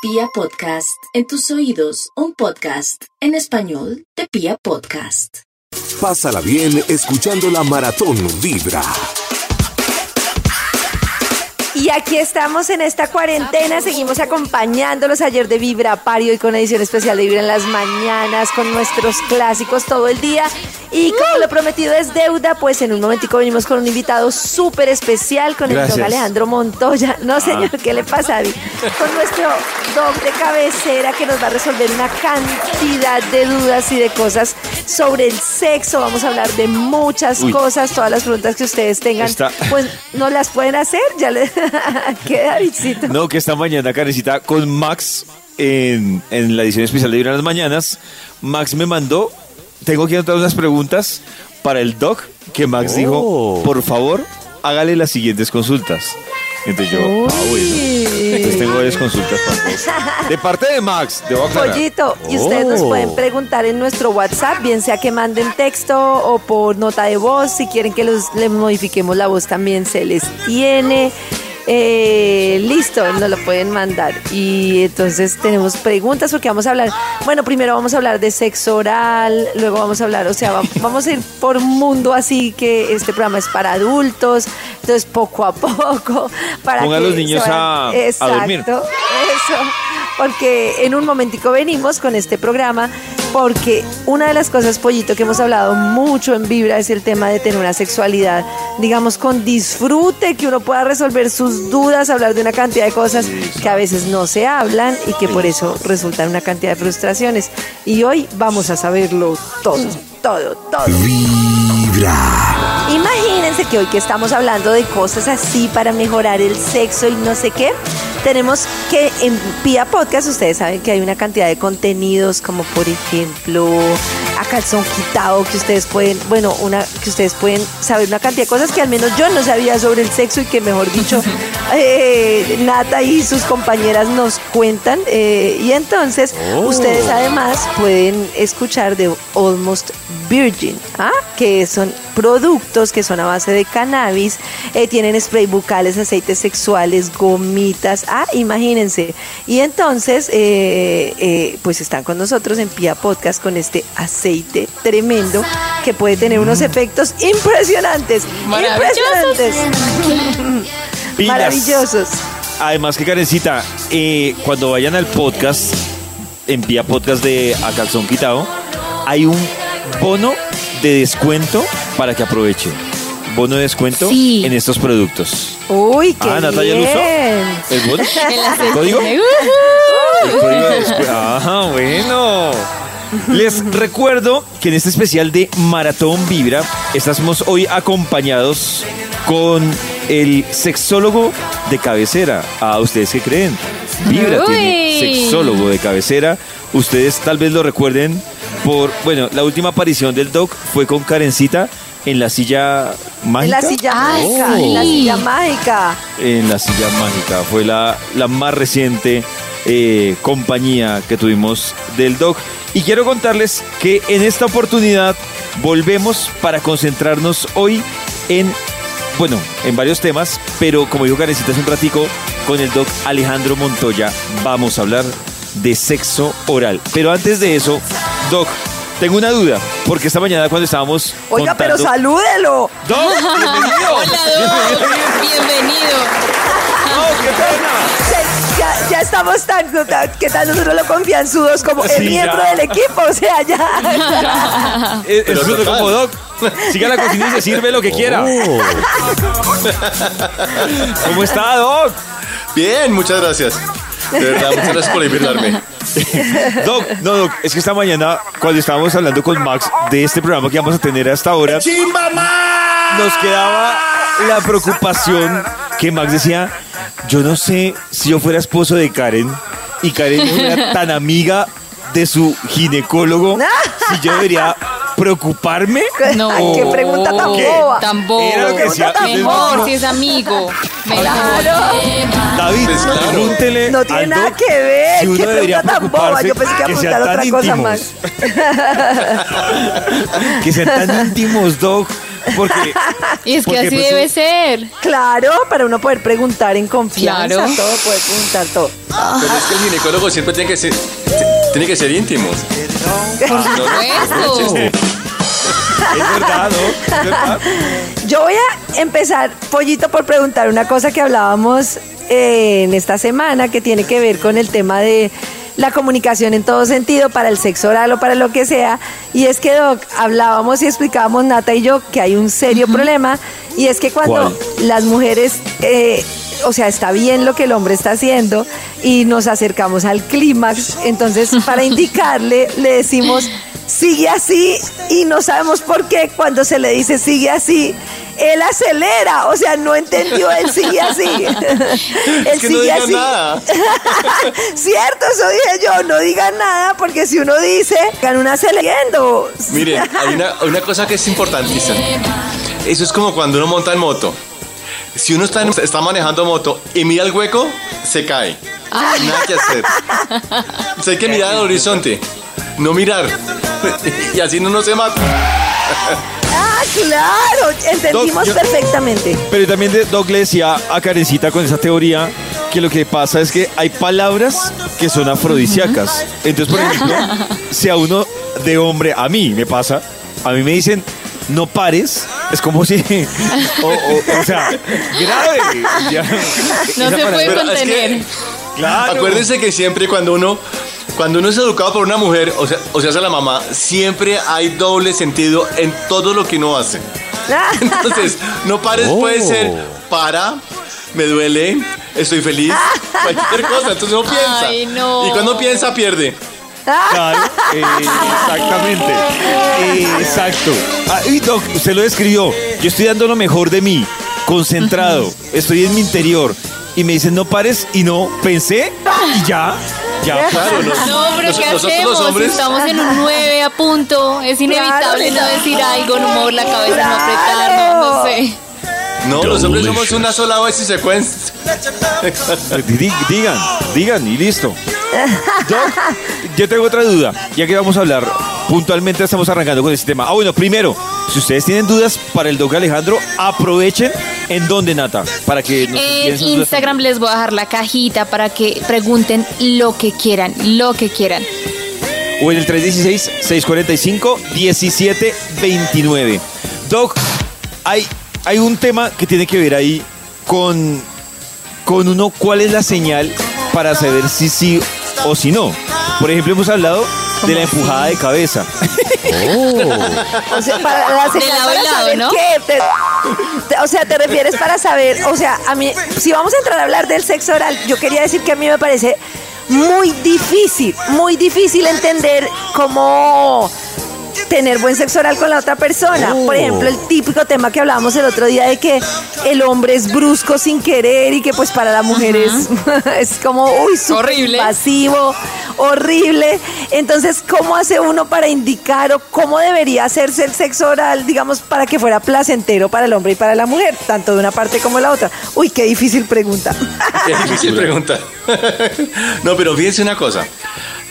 Pia Podcast, en tus oídos, un podcast en español de Pia Podcast. Pásala bien escuchando la maratón Vibra. Y aquí estamos en esta cuarentena, seguimos acompañándolos ayer de Vibra Pario y con edición especial de Vibra en las mañanas, con nuestros clásicos todo el día. Y como lo prometido es deuda, pues en un momentico venimos con un invitado súper especial, con el doctor Alejandro Montoya. No, señor, ¿qué le pasa, Ari? Con nuestro doc de cabecera que nos va a resolver una cantidad de dudas y de cosas sobre el sexo. Vamos a hablar de muchas Uy. cosas, todas las preguntas que ustedes tengan, Está- pues no las pueden hacer. Ya le queda visito. No, que esta mañana, Karencita, con Max en, en la edición especial de Vibra en las Mañanas, Max me mandó, tengo que anotar unas preguntas para el doc, que Max dijo, por favor, hágale las siguientes consultas. Entonces yo, ah, bueno. Entonces tengo varias consultas para. De parte de Max, debo aclarar. Pollito, y ustedes nos Oh. pueden preguntar en nuestro WhatsApp, bien sea que manden texto o por nota de voz, si quieren que los, le modifiquemos la voz también se les tiene. Eh, listo, nos lo pueden mandar. Y entonces tenemos preguntas porque vamos a hablar, bueno, primero vamos a hablar de sexo oral, luego vamos a hablar, o sea, va- vamos a ir por un mundo así que este programa es para adultos, entonces poco a poco, para que los niños a- a dormir. Exacto, eso, porque en un momentico venimos con este programa, porque una de las cosas, Pollito, que hemos hablado mucho en Vibra es el tema de tener una sexualidad, digamos, con disfrute, que uno pueda resolver sus dudas, hablar de una cantidad de cosas que a veces no se hablan y que por eso resultan una cantidad de frustraciones. Y hoy vamos a saberlo todo, todo, todo. Vibra. Imagínense que hoy que estamos hablando de cosas así para mejorar el sexo y no sé qué, tenemos que en Pia Podcast ustedes saben que hay una cantidad de contenidos como por ejemplo a calzón quitado que ustedes pueden, bueno, una que ustedes pueden saber una cantidad de cosas que al menos yo no sabía sobre el sexo y que mejor dicho eh, Nata y sus compañeras nos cuentan eh, y entonces ustedes además pueden escuchar de Almost Virgin, ¿ah? que son productos que son a base de cannabis, eh, tienen spray bucales, aceites sexuales, gomitas, ah, imagínense. Y entonces, eh, eh, pues están con nosotros en Pia Podcast con este aceite tremendo que puede tener unos efectos impresionantes, impresionantes, Pilas. maravillosos. Además que Karencita, eh, cuando vayan al podcast, en vía podcast de A Calzón Quitado, hay un bono de descuento para que aprovechen. Bono de descuento Sí. en estos productos. Uy, qué Ah, Natalia bien. ¿El bono? El aceite. ¿El código? El código de descuento. Ah, bueno. Les recuerdo que en este especial de Maratón Vibra estamos hoy acompañados con el sexólogo de cabecera. ¿A ustedes qué creen? Vibra tiene Uy. sexólogo de cabecera. Ustedes tal vez lo recuerden por, bueno, la última aparición del doc fue con Karencita en la silla En mágica. la silla Ah, mágica, en la silla mágica. en la silla mágica. Fue la, la más reciente eh, compañía que tuvimos del Doc. Y quiero contarles que en esta oportunidad volvemos para concentrarnos hoy en, bueno, en varios temas, pero como dijo Karencita hace un ratico, con el Doc Alejandro Montoya vamos a hablar de sexo oral. Pero antes de eso, Doc, tengo una duda, porque esta mañana cuando estábamos Oiga, pero salúdelo. Doc, bienvenido. Hola, Doc. Bienvenido. Doc, qué pena. Ya, ya estamos tan, tan- que tal nosotros lo confianzudos como el Sí, miembro ya. del equipo, o sea, ya. Es es como Doc. Siga la cocina y se sirve lo que quiera. ¿Cómo está, Doc? Bien, muchas gracias. De verdad, muchas gracias por invitarme. Doc, no, Doc, es que esta mañana, cuando estábamos hablando con Max de este programa que vamos a tener hasta ahora, nos quedaba la preocupación que Max decía, yo no sé si yo fuera esposo de Karen y Karen fuera tan amiga de su ginecólogo, si yo debería preocuparme. No. Ay, qué pregunta tan ¿Qué? boba. Tan bobo. Era lo que decía- Mejor si es amigo. Mejor. David, Pues claro. pregúntele No tiene nada que ver. si uno qué debería pregunta tan boba. Yo pensé que iba a que preguntar otra tan cosa íntimos. más. que sean tan íntimos, Doc. porque Y es que porque, así pues, debe ser. Claro, para uno poder preguntar en confianza, Claro. todo, poder preguntar todo. Pero es que el ginecólogo siempre tiene que ser, tiene que ser íntimo. Por supuesto. Es verdad, ¿no? Es verdad. Yo voy a empezar, Pollito, por preguntar una cosa que hablábamos eh, en esta semana que tiene que ver con el tema de la comunicación en todo sentido para el sexo oral o para lo que sea. Y es que, Doc, hablábamos y explicábamos, Nata y yo, que hay un serio problema. Y es que cuando ¿Cuál? las mujeres, eh, o sea, está bien lo que el hombre está haciendo y nos acercamos al clímax, entonces para indicarle le decimos, sigue así y no sabemos por qué cuando se le dice sigue así. Él acelera, o sea, no entendió el sigue así. Él Es que no diga nada. Cierto, eso dije yo, no diga nada, porque si uno dice, gan una acelerando. Miren, hay una, hay una cosa que es importantísima. Eso es como cuando uno monta en moto. Si uno está, en- está manejando moto y mira el hueco, se cae. Nada que hacer. O sea, hay que mirar al horizonte, no mirar. Y así no se mata. Ah, claro, entendimos Doc, yo- perfectamente. Pero también de Doc le decía a Karencita con esa teoría que lo que pasa es que hay palabras que son afrodisíacas. Entonces, por ejemplo, si a uno de hombre, a mí me pasa, a mí me dicen no pares, es como si. O, o- o sea, grave. ya. No se puede Pero es contener. que- Claro. Acuérdense que siempre cuando uno, cuando uno es educado por una mujer, o sea, o sea, hace la mamá, siempre hay doble sentido en todo lo que uno hace. Entonces, no pares puede ser para, me duele, estoy feliz, cualquier cosa. Entonces uno piensa. Ay, no. Y cuando piensa, pierde. Claro, eh, exactamente. Eh, exacto. Ah, y Doc, usted lo describió. Yo estoy dando lo mejor de mí, concentrado, estoy en mi interior. Y me dicen, no pares, y no, pensé, y ya, ya. Claro, no- No, pero nos- ¿qué nosotros hacemos? los hombres, Estamos en un 9 a punto. Es inevitable no decir algo, no mover la cabeza, no apretar, no, no sé. No, los hombres somos una sola vez y secuencia. Di- Digan, digan, y listo. Doc, yo tengo otra duda, ya que vamos a hablar puntualmente, estamos arrancando con este tema. Ah, bueno, primero, si ustedes tienen dudas para el Doc Alejandro, aprovechen en dónde, Nata, para que nos envíen En sus dudas. Instagram les voy a dejar la cajita para que pregunten lo que quieran, lo que quieran. o en el 316-645-1729. Doc, hay, hay un tema que tiene que ver ahí con, con uno, cuál es la señal para saber si sí o si no. Por ejemplo, hemos hablado de la empujada de cabeza. O sea, para la señal lado para lado, saber ¿no? qué. Te- te- o sea, te refieres para saber, o sea, a mí, si vamos a entrar a hablar del sexo oral, yo quería decir que a mí me parece muy difícil, muy difícil entender cómo tener buen sexo oral con la otra persona. Por ejemplo, el típico tema que hablábamos el otro día de que el hombre es brusco sin querer y que pues para la mujer es, es como, uy, Horrible. invasivo, horrible. Entonces, ¿cómo hace uno para indicar o cómo debería hacerse el sexo oral, digamos, para que fuera placentero para el hombre y para la mujer, tanto de una parte como de la otra? Uy, qué difícil pregunta. Qué difícil pregunta. no, pero fíjense una cosa.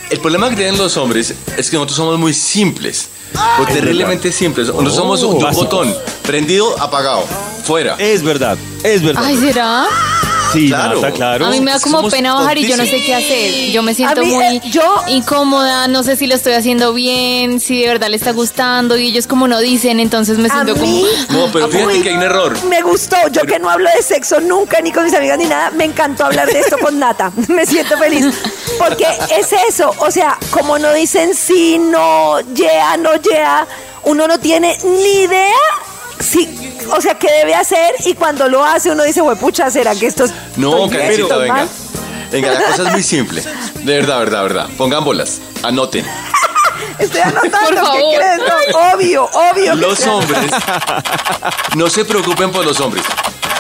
El problema que tienen los hombres es que nosotros somos muy simples. O terriblemente simples. Nosotros somos un, un botón. Prendido, apagado. Fuera. Es verdad, es verdad. Ay, ¿será? Sí, claro. Nata, claro. A mí me da como Somos pena bajar y yo no sé qué hacer. Yo me siento mí, muy eh, yo- incómoda, no sé si lo estoy haciendo bien, si de verdad le está gustando y ellos como no dicen, entonces me siento mí, como... No, pero fíjate Uy, que hay un error. Me gustó. Yo que no hablo de sexo nunca, ni con mis amigas, ni nada, me encantó hablar de esto con Nata. Me siento feliz. Porque es eso. O sea, como no dicen sí, no, yeah, no, yeah, uno no tiene ni idea si, o sea, qué debe hacer. Y cuando lo hace, uno dice, pucha, ¿será que esto es. No, Karencita, venga. mal?" Venga, la cosa es muy simple. De verdad, verdad, verdad. Pongan bolas. Anoten. Estoy anotando. ¿Qué crees? No, obvio, obvio. Los hombres, no se preocupen por los hombres.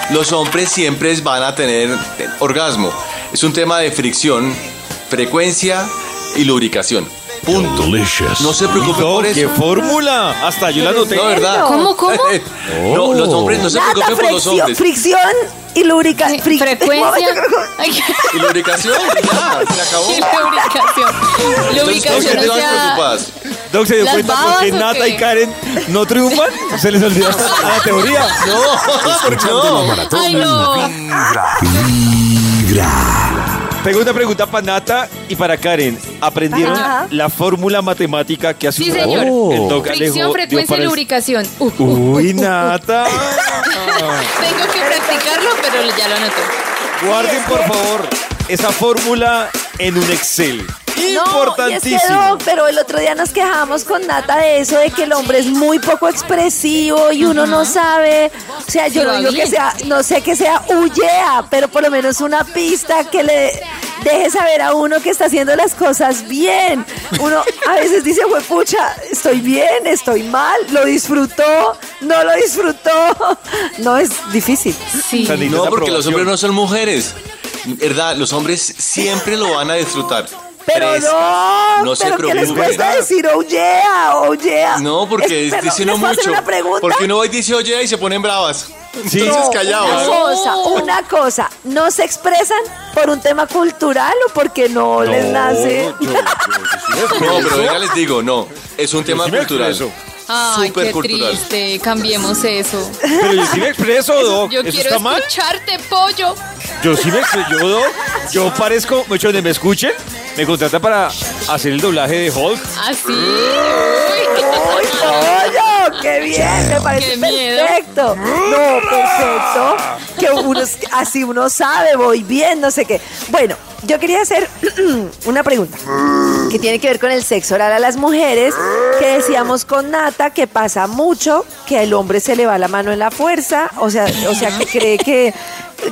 Los hombres siempre van a tener orgasmo. Es un tema de fricción, frecuencia y lubricación. Punto. No se preocupen Doc, por ¡Qué eso. fórmula! Hasta yo la noté. No, ¿verdad? ¿Cómo, cómo? No, los hombres no se Nata, preocupen por los fricción, hombres. fricción y lubricación. Frecuencia. Ay, Y lubricación, ya, se acabó. y lubricación. Entonces, Lubricación, ¿por qué te o vas sea, preocupadas? Doc, ¿se dio ¿Las cuenta babas qué o Nata qué? y Karen no triunfan? ¿Se les olvidó a la teoría? No, no. Ay, no. Vibra. Vibra. Tengo una pregunta para Nata y para Karen. ¿Aprendieron Ajá. la fórmula matemática que hace Sí, un señor. el Doc Fricción, dio frecuencia para y el- lubricación. Uh, uh, uh, Uy, uh. Nata. Tengo que practicarlo, pero ya lo anoté. Guarden, por favor, esa fórmula en un Excel. No, y es que, Importantísimo. Pero el otro día nos quejamos con Nata de eso, de que el hombre es muy poco expresivo y uno no sabe, o sea, yo no digo que sea, no sé que sea huyea, pero por lo menos una pista que le deje saber a uno que está haciendo las cosas bien. Uno a veces dice, fue pucha, estoy bien, estoy mal, lo disfrutó, no lo disfrutó. No es difícil. Sí. No, porque los hombres no son mujeres. ¿Verdad? Los hombres siempre lo van a disfrutar. Pero no, no se pero ¿qué les preocupe. cuesta decir oh yeah, oh yeah? No, porque Es- pero, dice uno ¿les puedo hacer mucho. una pregunta? Porque uno va y dice oye y se ponen bravas. Sí. Entonces No, callados. Una cosa, una cosa, ¿no se expresan por un tema cultural o porque no, les nace? No, pero venga, les digo, no. Es un tema sí cultural. expreso. Ay, Súper qué cultural. triste. Cambiemos eso. Pero yo sí me expreso, Doc. Yo ¿Eso quiero está mal? escucharte, pollo. Yo sí me expreso, yo, Doc, yo parezco, mucho donde me escuchen, me contrata para hacer el doblaje de Hulk. Así. Uy. ¡Uy, pollo! ¡Qué bien! Me parece perfecto. No, perfecto. Que uno, así uno sabe, voy bien, no sé qué. Bueno, yo quería hacer una pregunta que tiene que ver con el sexo oral a las mujeres, que decíamos con Nata que pasa mucho, que al hombre se le va la mano en la fuerza, o sea, o sea que cree que,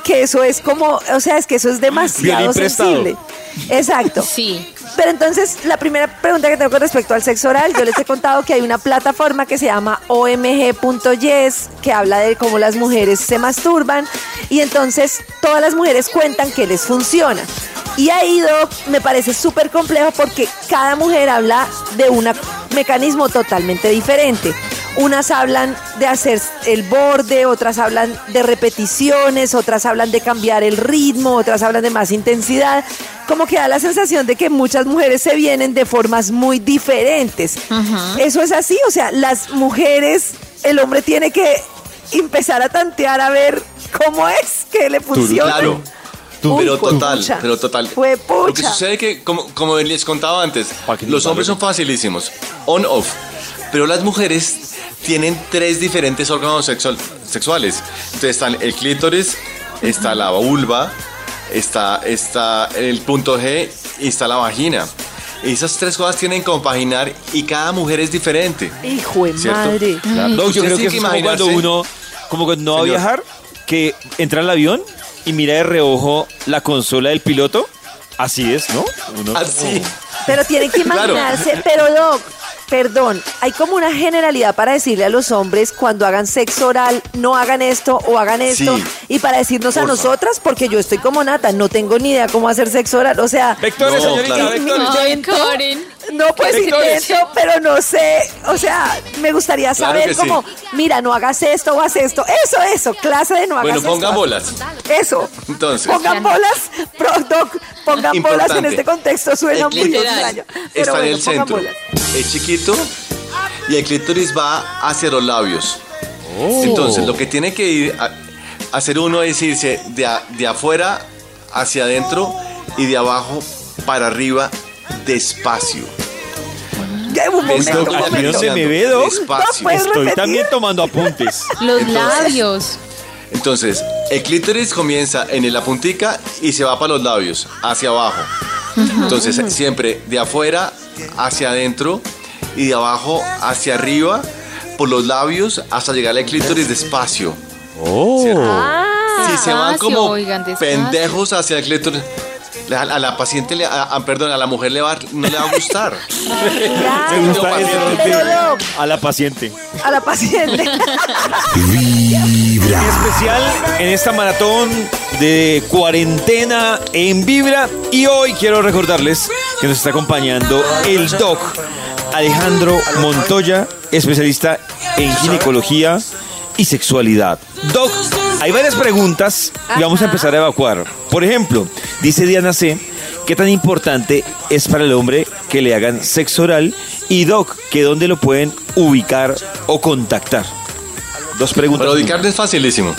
que eso es como, o sea, es que eso es demasiado sensible. Exacto. Sí. Pero entonces, la primera pregunta que tengo con respecto al sexo oral, yo les he contado que hay una plataforma que se llama omg.yes, que habla de cómo las mujeres se masturban, y entonces todas las mujeres cuentan que les funciona. Y ahí, Doc, me parece súper complejo porque cada mujer habla de un mecanismo totalmente diferente. Unas hablan de hacer el borde, otras hablan de repeticiones, otras hablan de cambiar el ritmo, otras hablan de más intensidad. Como que da la sensación de que muchas mujeres se vienen de formas muy diferentes. Eso es así, o sea, las mujeres, el hombre tiene que empezar a tantear a ver cómo es que le funciona. Claro. Uy, pero total, pucha. pero total. Fue Lo que pucha. sucede es que, como, como les contaba antes, los hombres son facilísimos, on-off. Pero las mujeres tienen tres diferentes órganos sexual- sexuales. Entonces están el clítoris, está la vulva, está, está el punto G y está la vagina. Y esas tres cosas tienen que compaginar y cada mujer es diferente. Hijo de ¿Cierto? madre. Doc, yo creo que que es como cuando uno, como cuando no va a viajar, que entra al avión y mira de reojo la consola del piloto. Así es, ¿no? Uno Así. Pero tienen que Claro. imaginarse, pero Doc, perdón, hay como una generalidad para decirle a los hombres cuando hagan sexo oral, no hagan esto o hagan esto, Sí. y para decirnos a nosotras, porque yo estoy como Nata, no tengo ni idea cómo hacer sexo oral, o sea, Vectores, No, señorita, claro. vectores. No pues Vectores. intento, pero no sé, o sea, me gustaría Claro saber sí. como, mira, no hagas esto o haz esto, eso, eso, clase de no hagas Bueno, esto. pongan bolas. Eso. Entonces. Pongan bolas, Doc, pongan bolas en este contexto, suena muy extraño. Está en el centro. bolas. Es chiquito y el clítoris va hacia los labios. Oh. Entonces, lo que tiene que ir a, hacer uno es irse de, a- de afuera hacia adentro y de abajo para arriba despacio. Momento. donde me ve, Doc, Despacio. ¿puedes estoy repetir? también tomando apuntes. Los Entonces- labios. Entonces, el clítoris comienza en la puntica y se va para los labios, hacia abajo. Entonces, siempre de afuera hacia adentro y de abajo hacia arriba por los labios hasta llegar al clítoris despacio. ¿cierto? Ah, si se van como oigan, pendejos hacia el clítoris, a, a la paciente, le, a- a- perdón, a la mujer le va, no le va a gustar. Me gusta eso, a la paciente. a la paciente. Vibra. especial en esta maratón de cuarentena en Vibra. Y hoy quiero recordarles que nos está acompañando el doc Alejandro Montoya, especialista en ginecología y sexualidad. Doc, hay varias preguntas y vamos a empezar a evacuar. Por ejemplo, dice Diana C. ¿Qué tan importante es para el hombre que le hagan sexo oral? Y Doc, que dónde lo pueden ubicar o contactar. Dos preguntas. Para ubicarme es facilísimo.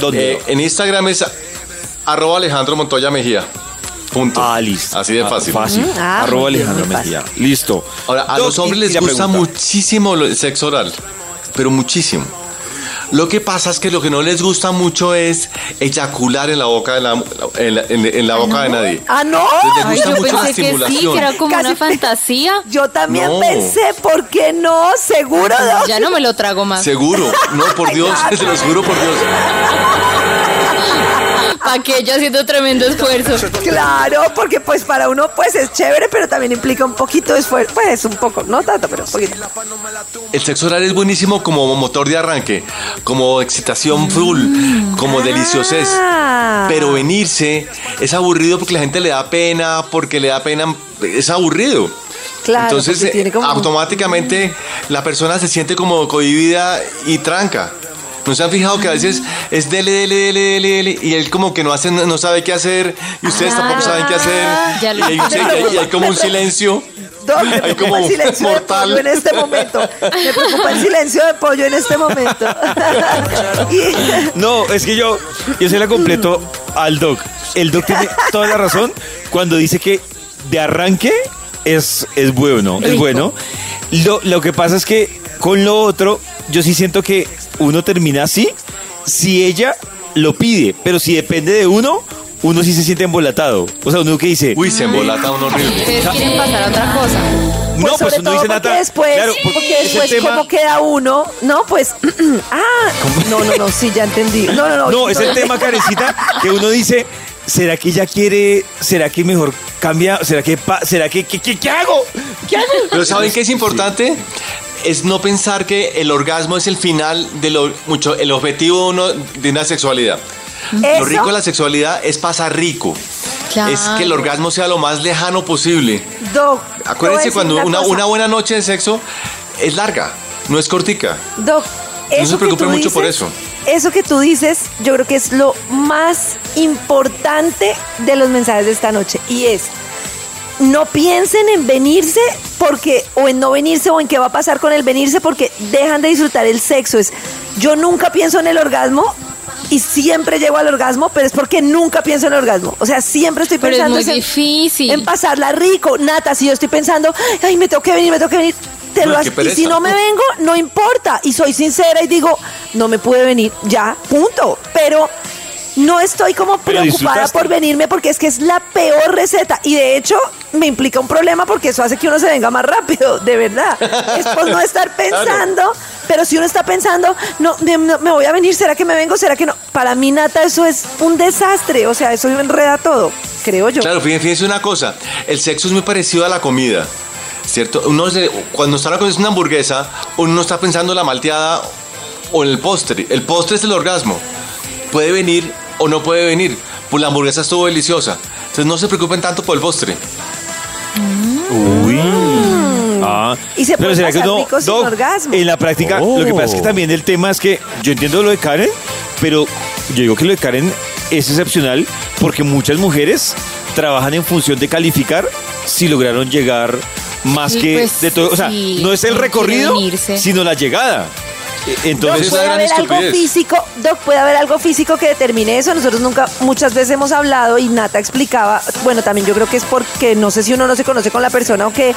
¿Dónde? Eh, en Instagram es arroba Alejandro Montoya Mejía. Punto. Ah, listo. Así de Ah, fácil. fácil. Ah, Arroba Alejandro. Mejía. Listo. Ahora, a Doc, los hombres les gusta pregunta. muchísimo el sexo oral, pero muchísimo. Lo que pasa es que lo que no les gusta mucho es eyacular en la boca de la, en la, en- en la boca de nadie. Ah, no. Les Ay, gusta yo mucho la pensé que sí, estimulación. que era como Casi- una fantasía. Yo también No. pensé, ¿por qué no? Seguro. Ya no me lo trago más. Seguro, no, por Dios, se los juro por Dios. ¿Para qué? Yo haciendo tremendo esfuerzo. Claro, porque pues para uno pues es chévere, pero también implica un poquito de esfuerzo. Pues un poco, no tanto, pero un poquito. El sexo oral es buenísimo como motor de arranque, como excitación full, como deliciosez. Ah. Pero venirse es aburrido porque la gente le da pena, porque le da pena, es aburrido. Claro, Entonces, tiene eh, como- automáticamente la persona se siente como cohibida y tranca. ¿No se han fijado que a veces es dele, dele, dele, dele, dele, y él como que no hace, no sabe qué hacer y ustedes tampoco saben qué hacer Ya y lo hay, un- y hay- y hay como un silencio. Doc, me Hay preocupa como el silencio de pollo en este momento. Me preocupa el silencio de pollo en este momento. Y- No, es que yo, yo se la completo al Doc. El Doc tiene toda la razón cuando dice que de arranque es, es bueno, es bueno. Lo, lo que pasa es que con lo otro, yo sí siento que uno termina así si ella lo pide, pero si depende de uno, uno sí se siente embolatado. O sea, uno que dice, Uy, se embolata uno horrible. Ustedes quieren pasar a otra cosa. no, pues pues uno todo dice porque nada. después, claro, porque después tema- cómo queda uno, no, pues, ah, no, no, no, sí, ya entendí. No, no, no. No, es el tema, Carecita, que uno dice, ¿será que ella quiere, será que mejor cambia, será que, pa- será que, ¿qué, hago? ¿Qué hago? Pero ¿saben qué es importante? Es no pensar que el orgasmo es el final de lo mucho, el objetivo uno de una sexualidad. Lo rico de la sexualidad es pasar rico. Claro. Es que el orgasmo sea lo más lejano posible. Doc, Acuérdense cuando una, una buena noche de sexo es larga, no es cortica. Doc, se eso que preocupe mucho por eso. Eso que tú dices, yo creo que es lo más importante de los mensajes de esta noche. Y es, no piensen en venirse porque, o en no venirse, o en qué va a pasar con el venirse, porque dejan de disfrutar el sexo. Es, yo nunca pienso en el orgasmo y siempre llego al orgasmo, pero es porque nunca pienso en el orgasmo. O sea, siempre estoy Pero es pensando muy en- difícil. en pasarla rico. Nata, si yo estoy pensando, ay, me tengo que venir, me tengo que venir. Te Uy, lo y si no me vengo, no importa. Y soy sincera y digo, no me pude venir, ya, punto. Pero no estoy como preocupada por venirme porque es que es la peor receta. Y de hecho, me implica un problema porque eso hace que uno se venga más rápido, de verdad. Es por no estar pensando. Pero si uno está pensando, no me, no, me voy a venir, ¿será que me vengo? ¿Será que no? Para mí, Nata, eso es un desastre. O sea, eso enreda todo, creo yo. Claro, fíjense, fíjense una cosa, el sexo es muy parecido a la comida, ¿cierto? Uno se- cuando está comiendo una hamburguesa, uno no está pensando en la malteada o en el postre. El postre es el orgasmo. Puede venir o no puede venir. Pues la hamburguesa estuvo deliciosa. Entonces no se preocupen tanto por el postre. Uy. Ah, Y se puede pasar uno- rico sin Doc, orgasmo. En la práctica, Oh. lo que pasa es que también el tema es que yo entiendo lo de Karen, pero yo digo que lo de Karen es excepcional porque muchas mujeres trabajan en función de calificar si lograron llegar más Sí, que pues, de todo. O sea, sí, no es el no recorrido, sino la llegada. E- Doc, Entonces, es puede haber algo físico, Doc, puede haber algo físico que determine eso. Nosotros nunca, muchas veces hemos hablado y Nata explicaba, bueno, también yo creo que es porque no sé si uno no se conoce con la persona o que,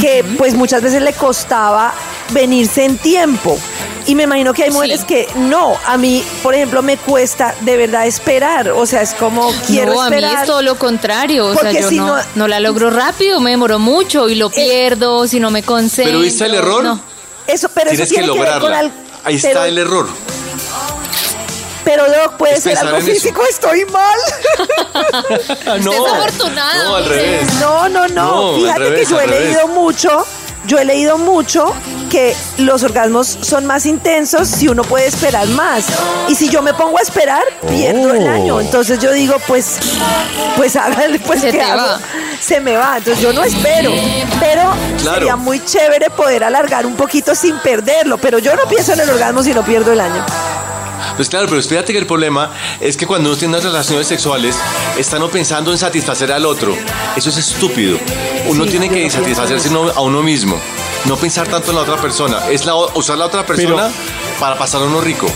que pues muchas veces le costaba venirse en tiempo. Y me imagino que hay mujeres Sí. que no, a mí, por ejemplo, me cuesta de verdad esperar. O sea, es como quiero no, a mí esperar. es todo lo contrario. O sea, yo si no, no- Eh, no la logro rápido, me demoro mucho y lo pierdo si no me concentro. Pero ¿viste el error? No. Eso, pero Tienes eso que tiene que, ver con algo. Ahí pero- está el error. Pero Doc, puede Es ser algo eso. físico, estoy mal. no, es afortunado, No, al dice. revés. No, no, no. Fíjate revés, que yo he leído mucho, yo he leído mucho que los orgasmos son más intensos si uno puede esperar más. Y si yo me pongo a esperar, pierdo el Oh. año. Entonces yo digo, pues, pues hágale, pues Se ¿qué hago? va. Se me va. Entonces yo no espero. Pero Claro. sería muy chévere poder alargar un poquito sin perderlo. Pero yo no pienso en el orgasmo si no pierdo el año. Pues claro, pero fíjate que el problema es que cuando uno tiene unas relaciones sexuales, está no pensando en satisfacer al otro. Eso es estúpido. Uno Sí, tiene que satisfacerse uno- a uno mismo. No pensar tanto en la otra persona. Es la, usar la otra persona para pasar a uno rico.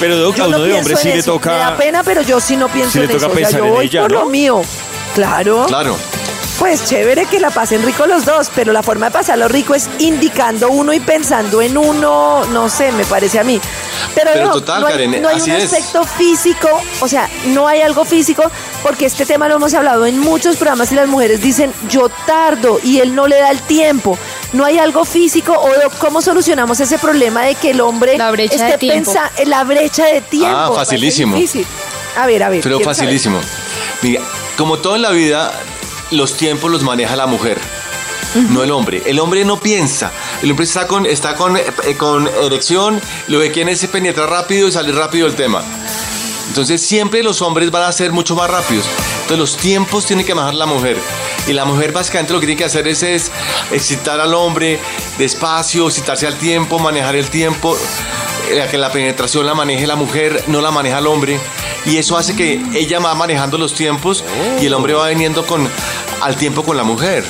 Pero Doc, a no uno de hombre sí le eso. Me da toca. pena, pero yo sí no pienso le en toca eso. O sea, pensar yo en voy ella, por ¿no? lo mío. Claro. Claro. Pues chévere que la pasen rico los dos, pero la forma de pasarlo rico es indicando uno y pensando en uno, no sé, me parece a mí. Pero, Pero no, total, no hay, Karen, no hay así un es. aspecto físico, o sea, no hay algo físico, porque este tema lo hemos hablado en muchos programas y las mujeres dicen, yo tardo y él no le da el tiempo. No hay algo físico o cómo solucionamos ese problema de que el hombre La brecha esté de tiempo. pensa- en la brecha de tiempo. Ah, facilísimo. difícil. A ver, a ver. Pero saber. facilísimo. Mira, como todo en la vida, los tiempos los maneja la mujer. No el hombre. El hombre no piensa. El hombre está con, está con, eh, con erección, lo que quiere es penetrar rápido y salir rápido del tema. Entonces siempre los hombres van a ser mucho más rápidos. Entonces los tiempos tiene que manejar la mujer. Y la mujer básicamente lo que tiene que hacer es, es excitar al hombre despacio, excitarse al tiempo, manejar el tiempo. Eh, Que la penetración la maneje la mujer, no la maneja el hombre. Y eso hace que ella va manejando los tiempos y el hombre va viniendo con, al tiempo con la mujer.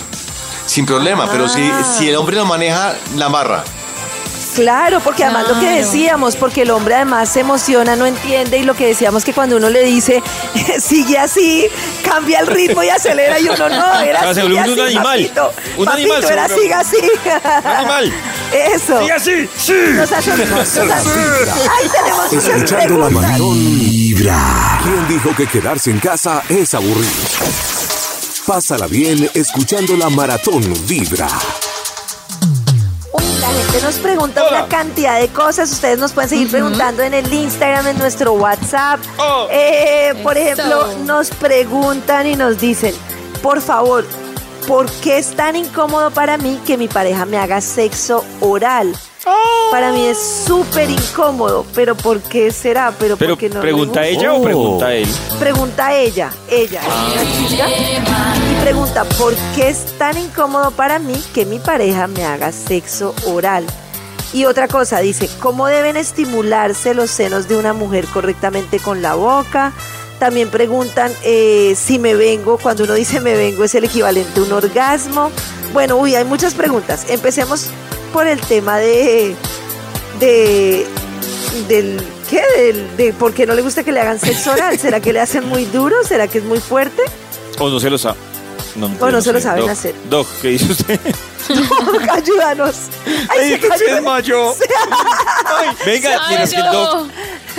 Sin problema, pero si, si el hombre lo maneja, la barra. Claro, porque además lo que decíamos, porque el hombre además se emociona, no entiende, y lo que decíamos que cuando uno le dice, sigue así, cambia el ritmo y acelera, y uno no, era Ah, volvió un así, animal. papito, Un papito, animal era así. animal. Eso. ¡Sí, así! ¡Sí! Nos hacen- nos hacen- Ahí tenemos Escuchando la maratón Vibra. ¿Quién dijo que quedarse en casa es aburrido? Pásala bien escuchando la maratón Vibra. Uy, la gente nos pregunta Hola. una cantidad de cosas. Ustedes nos pueden seguir preguntando en el Instagram, en nuestro WhatsApp. Oh. Eh, por Eso. ejemplo, nos preguntan y nos dicen, por favor, ¿por qué es tan incómodo para mí que mi pareja me haga sexo oral? Para mí es súper incómodo, pero ¿por qué será? Pero, Pero porque no pregunta ella o pregunta él. Pregunta ella, ella, una chica, y pregunta, ¿por qué es tan incómodo para mí que mi pareja me haga sexo oral? Y otra cosa, dice, ¿cómo deben estimularse los senos de una mujer correctamente con la boca? También preguntan eh, si me vengo, cuando uno dice me vengo es el equivalente a un orgasmo. Bueno, uy, hay muchas preguntas. Empecemos por el tema de, de del ¿qué? Del, de por qué no le gusta que le hagan sexo oral. ¿Será que le hacen muy duro? ¿Será que es muy fuerte? O no se lo sabe. No, O no se lo saben Doc, hacer. Doc, ¿qué dice usted? Ayúdanos. Ay, Ay, se que se cayó. desmayó. Ay, venga, Ay, mientras que el. Doc,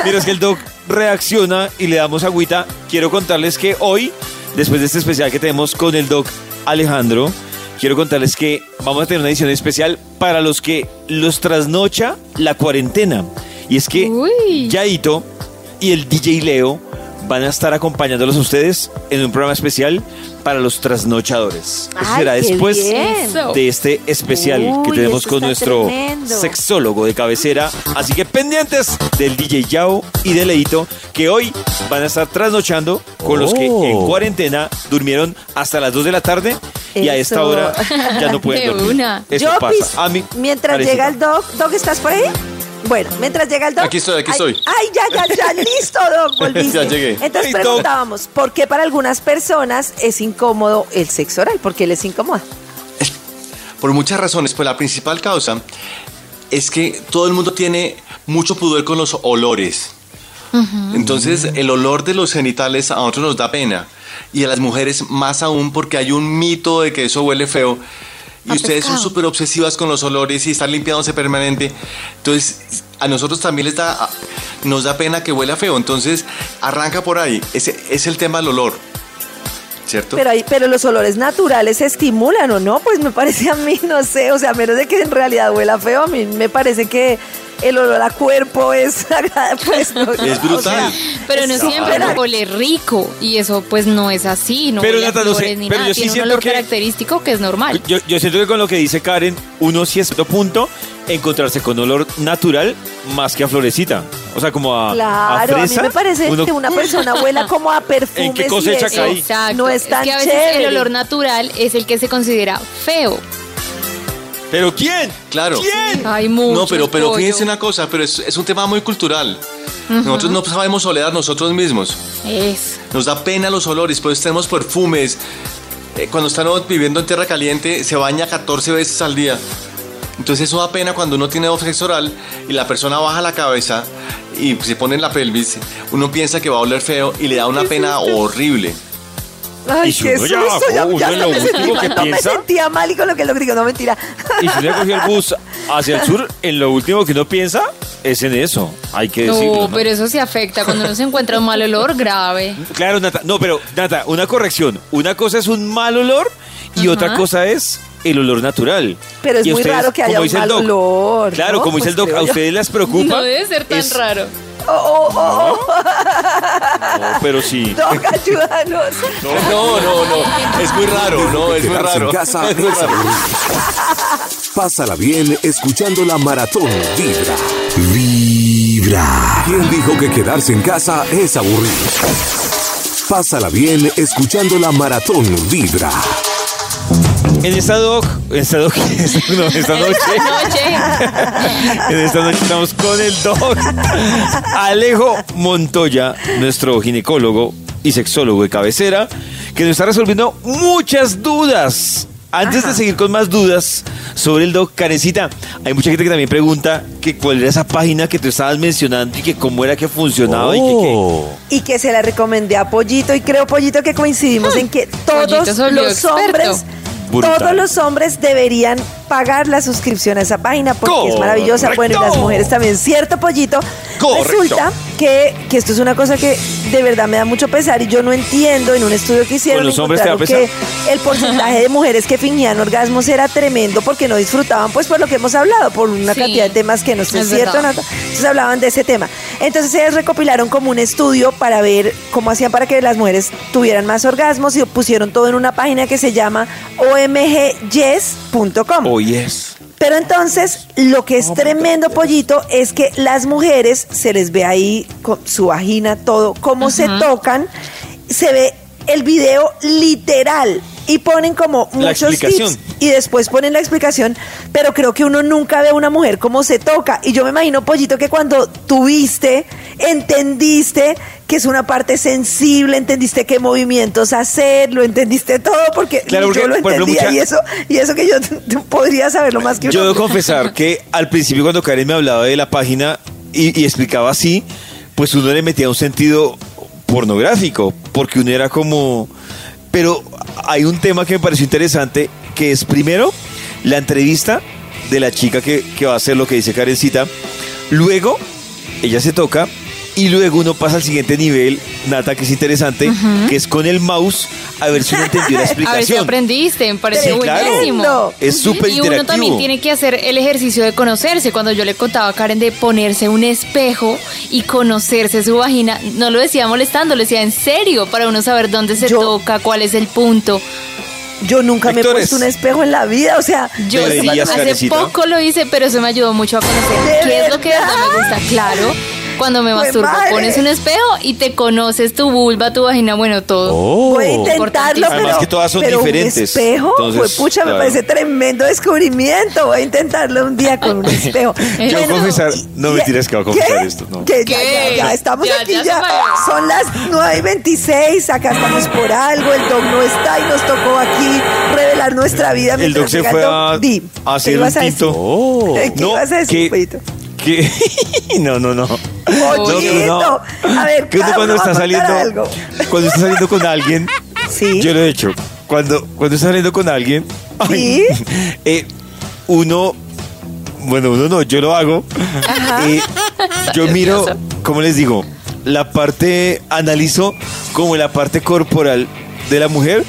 mientras que el Doc reacciona y le damos agüita, quiero contarles que hoy, después de este especial que tenemos con el Doc Alejandro, quiero contarles que vamos a tener una edición especial para los que los trasnocha la cuarentena. Y es que Uy. Yaito y el DJ Leo van a estar acompañándolos a ustedes en un programa especial para los trasnochadores. Eso Ay, será después bien. De este especial que Uy, tenemos eso con nuestro tremendo. sexólogo de cabecera. Así que pendientes del DJ Yao y de Leito, que hoy van a estar trasnochando con los que Oh. en cuarentena durmieron hasta las 2 de la tarde y a esta Eso. hora ya no pueden De dormir. una. Eso Yopis, pasa. A mí mientras parece llega que- el Doc, Doc, ¿estás por ahí? Bueno, mientras llega el Doc. Aquí estoy, aquí Ay, estoy. Ay, ya, ya, ya, listo, Doc, volviste. Ya llegué. Entonces Ay, Doc. preguntábamos, ¿por qué para algunas personas es incómodo el sexo oral? ¿Por qué les incomoda? Por muchas razones, pues la principal causa es que todo el mundo tiene mucho pudor con los olores. Entonces, el olor de los genitales a nosotros nos da pena. Y a las mujeres más aún porque hay un mito de que eso huele feo. Y A ustedes son súper obsesivas con los olores y están limpiándose permanente. Entonces, a nosotros también les da, nos da pena que huela feo. Entonces, arranca por ahí. Ese es el tema del olor. ¿Cierto? Pero, ahí, pero los olores naturales se estimulan o no, pues me parece a mí, no sé, o sea, a menos de que en realidad huela feo, a mí me parece que el olor a cuerpo es. Pues, no, Es brutal. Pero no es siempre súper huele rico y eso pues no es así, no Pero, huele a no sé, ni pero nada, yo sí tiene un siento olor que- característico que es normal. Yo, yo siento que con lo que dice Karen, uno sí es cierto punto encontrarse con olor natural más que a florecita. O sea, como a, a Claro, a, mí fresa. me parece uno- que una persona huela como a perfumes ¿En qué y cosecha eso caí? Exacto. no es tan que a veces chévere. el olor natural es el que se considera feo. ¿Pero quién? Claro. ¿Quién? Hay muchos. No, pero, pero pollo. fíjense una cosa, pero es, es un tema muy cultural. Nosotros no sabemos oler nosotros mismos. Es. Nos da pena los olores, pues tenemos perfumes. Eh, cuando estamos viviendo en tierra caliente, se baña 14 veces al día. Entonces eso da pena cuando uno tiene sexo oral y la persona baja la cabeza y se pone en la pelvis. Uno piensa que va a oler feo y le da una pena horrible. Ay, Y si qué uno ya ya, ya me sentí que no me piensa- sentía mal y con lo que lo digo, no mentira. Y si uno cogió el bus hacia el sur, en lo último que uno piensa es en eso. Hay que decirlo. No, ¿no? pero eso sí afecta. Cuando uno se encuentra un mal olor, grave. Claro, Nata. No, pero, Nata, una corrección. Una cosa es un mal olor y otra cosa es el olor natural. Pero es Y muy ustedes, raro que haya un mal doc, olor, Claro, ¿no? como dice el Pues doc, a yo. ustedes les preocupa. No debe ser tan es- raro. Oh, oh, oh, No, pero sí. oh. Doc, ayúdanos. No, no, no. Es muy raro, no, es muy raro. en casa Es muy raro. Pásala bien escuchando la maratón Vibra. Vibra. ¿Quién dijo que quedarse en casa es aburrido? Pásala bien escuchando la maratón Vibra. En esta doc, en esta doc, no, esta noche, Noche. en esta noche estamos con el doc Alejo Montoya, nuestro ginecólogo y sexólogo de cabecera, que nos está resolviendo muchas dudas. Antes de seguir con más dudas sobre el doc, Karencita, hay mucha gente que también pregunta que cuál era esa página que tú estabas mencionando y que cómo era que funcionaba y que qué. Y que se la recomendé a Pollito y creo, Pollito, que coincidimos en que todos los experto. hombres, Brutal. todos los hombres deberían pagar la suscripción a esa página porque es maravillosa. Bueno, y las mujeres también, ¿cierto, Pollito? Correcto. Resulta que, que esto es una cosa que de verdad me da mucho pesar y yo no entiendo en un estudio que hicieron ¿Con los hombres te da encontraron que el porcentaje de mujeres que fingían orgasmos era tremendo porque no disfrutaban, pues por lo que hemos hablado, por una Sí, cantidad de temas que no sé es cierto. Nata. Entonces hablaban de ese tema. Entonces ellas recopilaron como un estudio para ver cómo hacían para que las mujeres tuvieran más orgasmos y pusieron todo en una página que se llama omgyes.com. Oh, yes. Pero entonces, lo que es tremendo, pollito, es que las mujeres se les ve ahí con su vagina, todo, cómo se tocan, se ve el video literal y ponen como muchos tips y después ponen la explicación, pero creo que uno nunca ve a una mujer cómo se toca. Y yo me imagino, pollito, que cuando tuviste, entendiste que es una parte sensible, entendiste qué movimientos hacer, lo entendiste todo, porque, Claro, porque, yo lo por ejemplo, entendía mucha- y eso, y eso que yo podría saberlo más que Yo uno. debo confesar que al principio cuando Karen me hablaba de la página y, y explicaba así, pues uno le metía un sentido pornográfico, porque uno era como... Pero hay un tema que me pareció interesante, que es primero la entrevista de la chica que, que va a hacer lo que dice Karencita, luego ella se toca y luego uno pasa al siguiente nivel, Nata, que es interesante, que es con el mouse, a ver si uno entendió la A ver si explicación. aprendiste, me parece Sí, claro. buenísimo. Es súper Y uno también tiene que hacer el ejercicio de conocerse. Cuando yo le contaba a Karen de ponerse un espejo y conocerse su vagina, no lo decía molestando, lo decía en serio, para uno saber dónde se Yo- toca, cuál es el punto. Yo nunca me he puesto un espejo en la vida, o sea, Yo Deberías, hace poco lo hice, pero eso me ayudó mucho a conocer ¿De qué es lo que me gusta. Claro, cuando me ¡Jue masturbo, madre! pones un espejo y te conoces tu vulva, tu vagina, bueno, todo. voy a intentarlo, pero, Además que todas son pero diferentes, un espejo, entonces, pues, pucha, claro. me parece tremendo descubrimiento. Voy a intentarlo un día con un espejo. Yo voy a confesar, no y- mentiras que voy a confesar ¿qué? esto, no. Que ya, ¿Qué? ya, ya, estamos Ya, aquí ya ya. Son las 9 y 26, acá estamos por algo, el doc no está y nos tocó aquí revelar nuestra vida. El doc se fue a. Di, a ¿qué hacer un ibas a decir? tinto. ¿Qué No, ibas a decir, que- que no, no, no. Pollito, a ver, cuando está saliendo, algo. cuando está saliendo con alguien, Sí. yo lo he hecho. Cuando, cuando está saliendo con alguien, Sí. eh, uno, bueno, uno no, yo lo hago. Eh, yo miro, ¿cómo les digo? La parte, analizo como la parte corporal de la mujer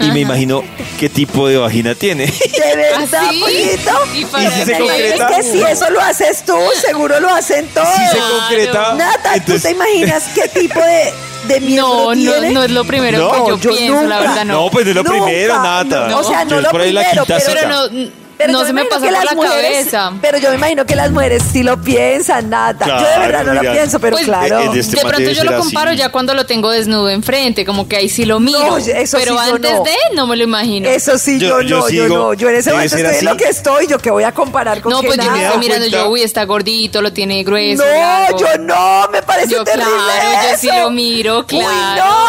y me imagino qué tipo de vagina tiene. ¿De verdad, ¿Ah, sí? Pollito? Y para ¿Y si se qué? concreta? Es que si eso lo haces tú, seguro lo hacen todos. si se concreta, Nata, ¿tú entonces- te imaginas qué tipo de, de miembro No, no, tiene? no es lo primero No, que yo, yo pienso, la nunca. verdad no. No, pues no es lo Nunca, primero, Nata. no, o sea, no Yo lo por ahí la primero, pero no, Pero no yo se me pasó que por las la mujeres- cabeza. Pero yo me imagino que las mujeres sí lo piensan, nada. yo de verdad no lo pienso, pero Pues, claro. eh, de este de man pronto yo lo así. comparo ya cuando lo tengo desnudo enfrente, como que ahí sí lo miro. No, eso pero sí yo antes no. de, no me lo imagino. Eso sí, Yo- yo, yo no, yo digo, no. Yo en ese momento estoy en lo que estoy, yo que voy a comparar con no, pues yo nada. me dado estoy mirando, yo, uy, está gordito, lo tiene grueso. No, largo. yo no, me parece Yo, terrible claro, yo sí lo miro, Uy, claro. no.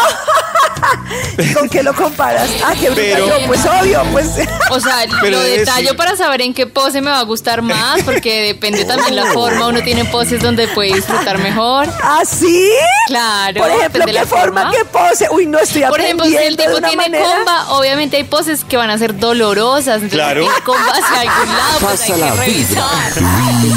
¿Y ¿Con qué lo comparas? Ah, qué Pero- yo, pues obvio, pues. O sea, lo detallo para saber en qué pose me va a gustar más, porque depende también la forma. Uno tiene poses donde puede disfrutar mejor. ¿Ah, sí? Claro, Por ejemplo, ¿qué la forma, forma. qué pose? Uy, no estoy Por ejemplo, si el aprendiendo tipo tiene manera. comba, obviamente hay poses que van a ser dolorosas. Entonces, Claro. si tiene comba hacia algún lado, pues hay que revisar.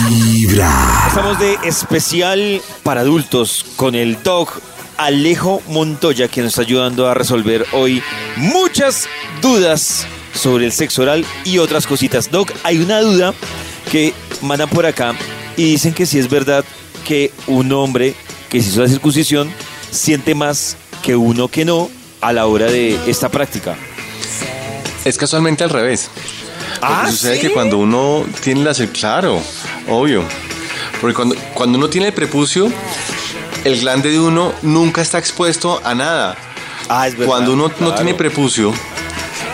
Vibra. Estamos de especial para adultos con el doc Alejo Montoya que nos está ayudando a resolver hoy muchas dudas sobre el sexo oral y otras cositas. Doc, hay una duda que mandan por acá y dicen que si es verdad que un hombre que se hizo la circuncisión siente más que uno que no a la hora de esta práctica. Es casualmente al revés. Porque Ah, sucede que cuando uno tiene la claro, obvio. Porque cuando, cuando uno tiene el prepucio, el glande de uno nunca está expuesto a nada. Ah, es verdad. Cuando uno no tiene prepucio,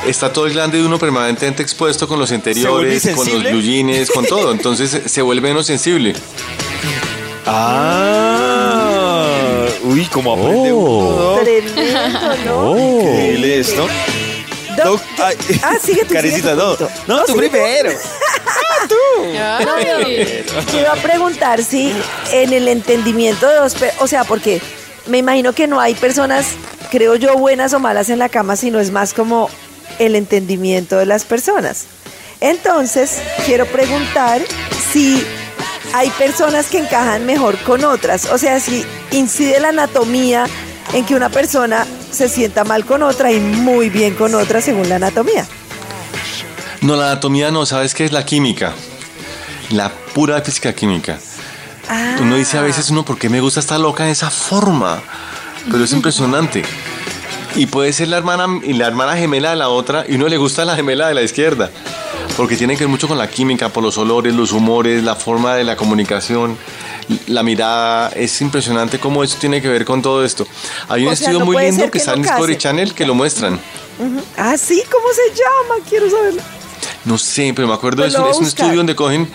está todo el glande de uno permanentemente expuesto con los interiores, con los bluyines, con todo. Entonces se vuelve menos sensible. Ah, uy, como aprende uno, Doc. Tremendo, ¿no? Increíble esto. Doc, Doc, ay, ah, sigue tú, Carecita, tu no. No, tú primero. No, yo te iba a preguntar si en el entendimiento de dos, pe- o sea, porque me imagino que no hay personas, creo yo, buenas o malas en la cama, sino es más como el entendimiento de las personas. Entonces, quiero preguntar si hay personas que encajan mejor con otras, o sea, si incide la anatomía en que una persona se sienta mal con otra y muy bien con otra según la anatomía. No, la anatomía no, ¿sabes qué es la química? La pura física química. Ah. Uno dice a veces, uno, ¿por qué me gusta estar loca de esa forma? Pero es impresionante. Y puede ser la hermana, y la hermana gemela de la otra, y uno le gusta la gemela de la izquierda. Porque tiene que ver mucho con la química, por los olores, los humores, la forma de la comunicación, la mirada. Es impresionante cómo eso tiene que ver con todo esto. Hay un O sea, estudio no muy lindo que que está en Discovery. Channel que lo muestran. Ah, sí, ¿cómo se llama? Quiero saberlo. No sé, pero me acuerdo, Pues es, un, es un estudio donde cogen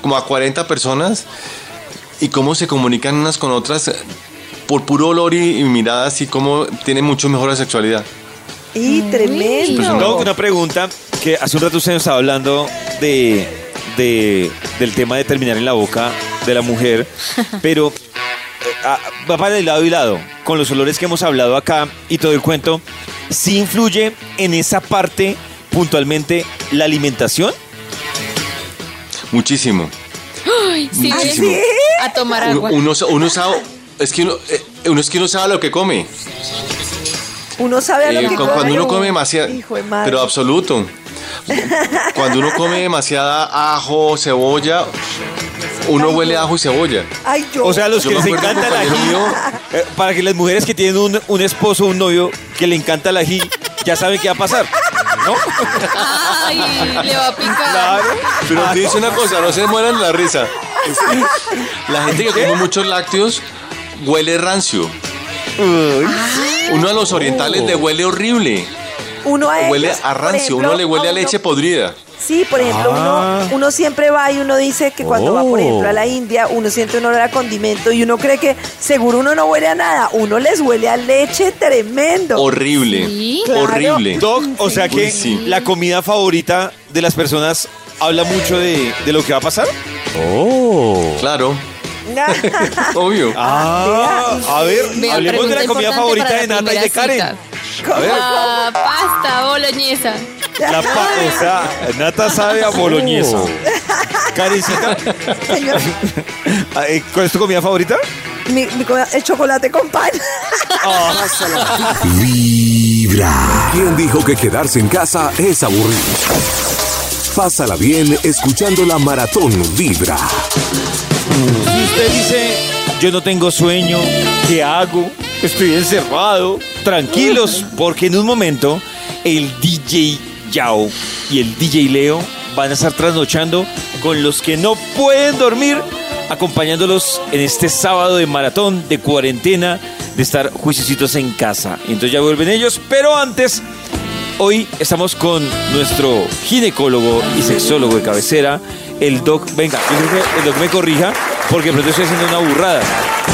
como a 40 personas y cómo se comunican unas con otras por puro olor y, y miradas y cómo tienen mucho mejor la sexualidad. Y tremendo. Doc, una pregunta que hace un rato usted nos estaba hablando de, de- del tema de terminar en la boca de la mujer, pero eh, ah, va para el lado y lado, con los olores que hemos hablado acá y todo el cuento, ¿sí influye en esa parte puntualmente la alimentación? Muchísimo. Ay, sí, Muchísimo. ¿Sí? a tomar Uno, agua. uno, uno sabe, es que uno, eh, uno es que uno sabe lo que come. Uno sabe a lo Eh, que cu- cuando uno come demasiado, Hijo de madre. pero absoluto. Cuando uno come demasiada ajo, cebolla, uno huele a ajo y cebolla. Ay, yo. O sea, a los Yo que me les acuerdo encanta el ají, compañero eh, para que las mujeres que tienen un, un esposo o un novio que le encanta el ají, ya saben qué va a pasar, ¿no? Ay, le va a picar. Claro. Pero te dice una cosa, no se mueran de la risa. La gente que come muchos lácteos huele rancio. Uno a los orientales le huele horrible. uno a Huele ellos, a por rancio, ejemplo, uno le huele a uno- leche podrida. Sí, por ejemplo, Ah. uno, uno siempre va y uno dice que cuando va, por Oh. ejemplo, a la India, uno siente un olor a condimento y uno cree que seguro uno no huele a nada. Uno les huele a leche tremendo. Horrible. Sí. Claro. Horrible. Doc, o sea que sí. la comida favorita de las personas habla mucho de, de lo que va a pasar. Oh. Claro, obvio. Ah, a ver, hablemos de la comida favorita de Nata y de Karen. cita. A ver, La pasta boloñesa. la pa- o sea, Nata sabe a boloñesa. Karencita, Señor, ah, eh, ¿cuál es tu comida favorita? mi- mi comida- el chocolate con pan. Vibra. ¿Quién dijo que quedarse en casa es aburrido? Pásala bien escuchando la maratón Vibra. Si usted dice, yo no tengo sueño, ¿qué hago? Estoy encerrado. Tranquilos, porque en un momento el DJ Yao y el DJ Leo van a estar trasnochando con los que no pueden dormir, acompañándolos en este sábado de maratón, de cuarentena, de estar juiciositos en casa. Entonces ya vuelven ellos, pero antes, hoy estamos con nuestro ginecólogo y sexólogo de cabecera, el doc. Venga, yo creo que el doc me corrija, porque pronto estoy haciendo una burrada.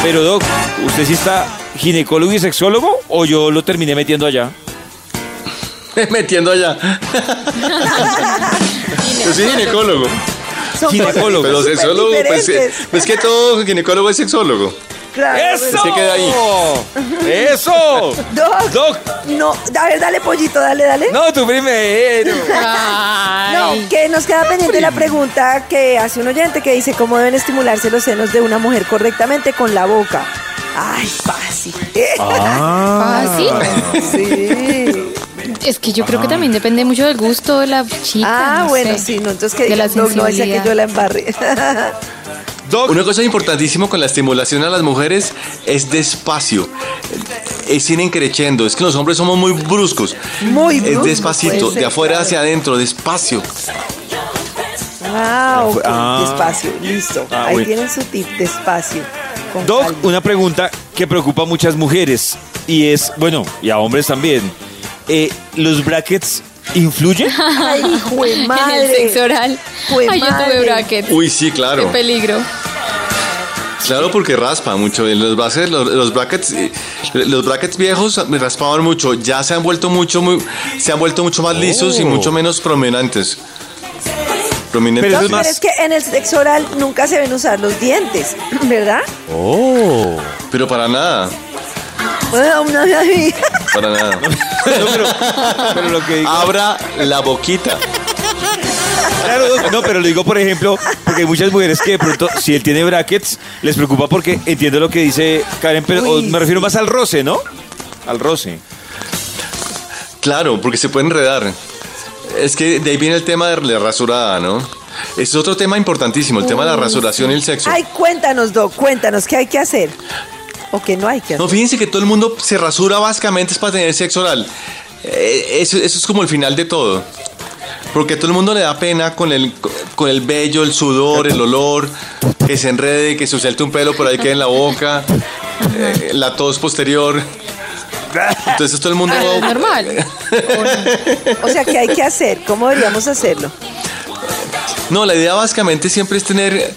Pero doc, ¿usted sí está ginecólogo y sexólogo o yo lo terminé metiendo allá? Metiendo allá. Yo soy ginecólogo. Ginecólogo. Pero sexólogo, pues, eh, pues que todo ginecólogo es sexólogo. Claro, ¡Eso! Se queda ahí. ¡Eso! Doc, Doc, no, a ver, dale pollito, dale, dale. no, tú primero. Ay. No, que nos queda pendiente la pregunta que hace un oyente que dice cómo deben estimularse los senos de una mujer correctamente con la boca. Ay, fácil. ¿Fácil? Sí. Es que yo creo que también depende mucho del gusto de la chica. Ah, no bueno, sé. sí, no, entonces que De la no, no decía que yo la embarré. Doc, Una cosa importantísima con la estimulación a las mujeres es despacio. Es ir increciendo. Es que los hombres somos muy bruscos. Muy Es bruscos, despacito, puede ser, de afuera claro. hacia adentro, despacio. Ah, ok, Ah. despacio, listo. Ah, Ahí bueno. tienen su tip, despacio. con Doc, calma. una pregunta que preocupa a muchas mujeres y es, bueno, y a hombres también. Eh, ¿Los brackets influyen? Ay, hijo de En el madre. sexo oral. Jue Ay, yo madre. tuve brackets. Uy, sí, Qué claro. peligro. Claro, porque raspa mucho. Los brackets, los, los brackets, eh, los brackets viejos me raspaban mucho. Ya se han vuelto mucho, muy, se han vuelto mucho más lisos y Oh. mucho menos prominentes. Prominentes. Pero No, pero es que en el sexo oral nunca se ven usar los dientes, ¿verdad? Oh. Pero para nada, Bueno, una vez- para nada. No, pero, pero lo que digo, Abra la boquita. claro, Doc, no, pero lo digo por ejemplo, porque hay muchas mujeres que de pronto, si él tiene brackets, les preocupa porque entiendo lo que dice Karen, pero o Uy, me refiero más al roce, ¿no? Al roce. Claro, porque se puede enredar. Es que de ahí viene el tema de la rasurada, ¿no? Es otro tema importantísimo, el tema de la rasuración y el sexo. Ay, cuéntanos, Doc, cuéntanos, ¿qué hay que hacer? ¿O qué no hay que hacer? No, fíjense que todo el mundo se rasura básicamente es para tener sexo oral. Eh, eso, eso es como el final de todo. Porque a todo el mundo le da pena con el, con el vello, el sudor, el olor, que se enrede, que se suelte un pelo por ahí que en la boca, eh, la tos posterior. Entonces todo el mundo... Es normal. O sea, ¿qué hay que hacer? ¿Cómo deberíamos hacerlo? No, la idea básicamente siempre es tener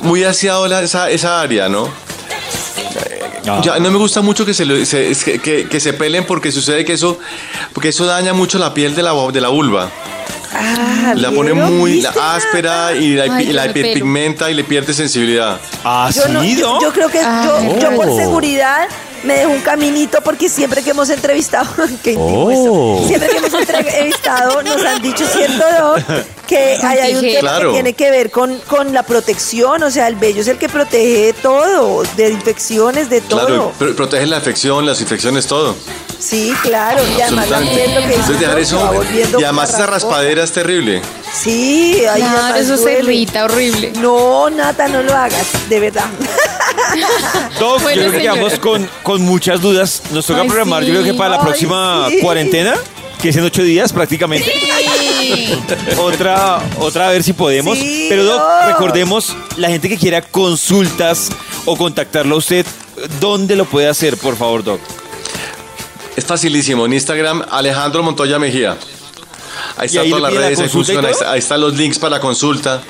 muy aseado la- esa, esa área, ¿no? Ah. Ya, no me gusta mucho que se, lo- se- que, que- que se peleen porque sucede que eso, porque eso daña mucho la piel de la, de la vulva. Ah, La pone muy la áspera y la, Ay, y la hiperpigmenta y le pierde sensibilidad. ¿Ah, Yo, no- sí, yo- no? yo creo que Ah, yo, yo por Oh. seguridad me dejo un caminito porque siempre que hemos entrevistado, qué Oh. eso. siempre que hemos entrevistado nos han dicho, ¿cierto, Doc? Que ahí hay un tema Claro. que tiene que ver con, con la protección, o sea, el vello es el que protege de todo, de infecciones, de todo. Claro, pero protege la infección, las infecciones, todo. Sí, claro, y además la piel lo que dice Entonces dejar eso. Y además esa raspadera es terrible. Sí, ahí Claro, además eso se irrita horrible. No, Nata, no lo hagas, de verdad. Doc, Bueno, yo creo que quedamos con, con muchas dudas. Nos toca Ay, programar, yo creo que para la próxima sí. cuarentena, que es en ocho días prácticamente. Sí. otra, otra a ver si podemos. Sí, Pero Doc, recordemos, la gente que quiera consultas o contactarlo a usted, ¿dónde lo puede hacer, por favor, Doc? Es facilísimo. En Instagram, Alejandro Montoya Mejía. Ahí ¿Y están todas las redes, ahí, consulta y funciona, ahí, están los links para la consulta.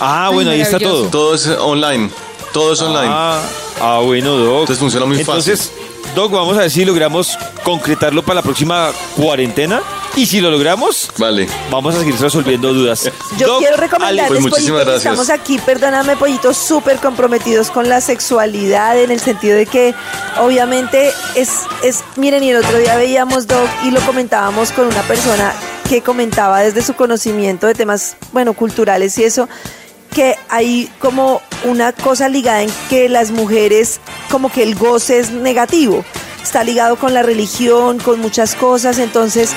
Ah, bueno, ahí está todo. Todo es online. Todo es online. Ah, ah, bueno, Doc. Entonces funciona muy Entonces, Doc, vamos a ver si logramos concretarlo para la próxima cuarentena. Y si lo logramos, Vale. vamos a seguir resolviendo dudas. Yo Doc, quiero recomendarles, Pues muchísimas Pollito, que gracias. estamos aquí, perdóname, Pollito, súper comprometidos con la sexualidad, en el sentido de que, obviamente, es, es, miren, y el otro día veíamos, Doc, y lo comentábamos con una persona que comentaba desde su conocimiento de temas, bueno, culturales y eso, que hay como una cosa ligada en que las mujeres, como que el goce es negativo. Está ligado con la religión, con muchas cosas, entonces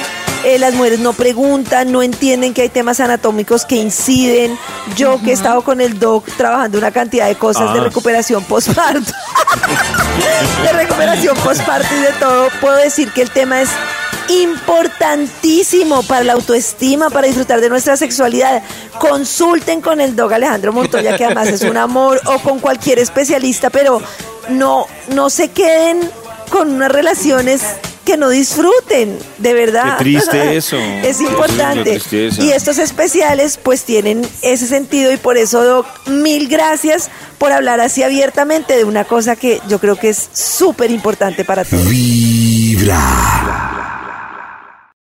eh, las mujeres no preguntan, no entienden que hay temas anatómicos que inciden. Yo que he estado con el doc trabajando una cantidad de cosas de Ah. recuperación postparto, de recuperación postparto y de todo, puedo decir que el tema es importantísimo para la autoestima, para disfrutar de nuestra sexualidad. Consulten con el Dog Alejandro Montoya, que además es un amor, o con cualquier especialista, pero no, no se queden con unas relaciones que no disfruten, de verdad. Qué triste eso. Es Eso es una importante. Y estos especiales pues tienen ese sentido y por eso, Doc, mil gracias por hablar así abiertamente de una cosa que yo creo que es súper importante para todos. Vibra.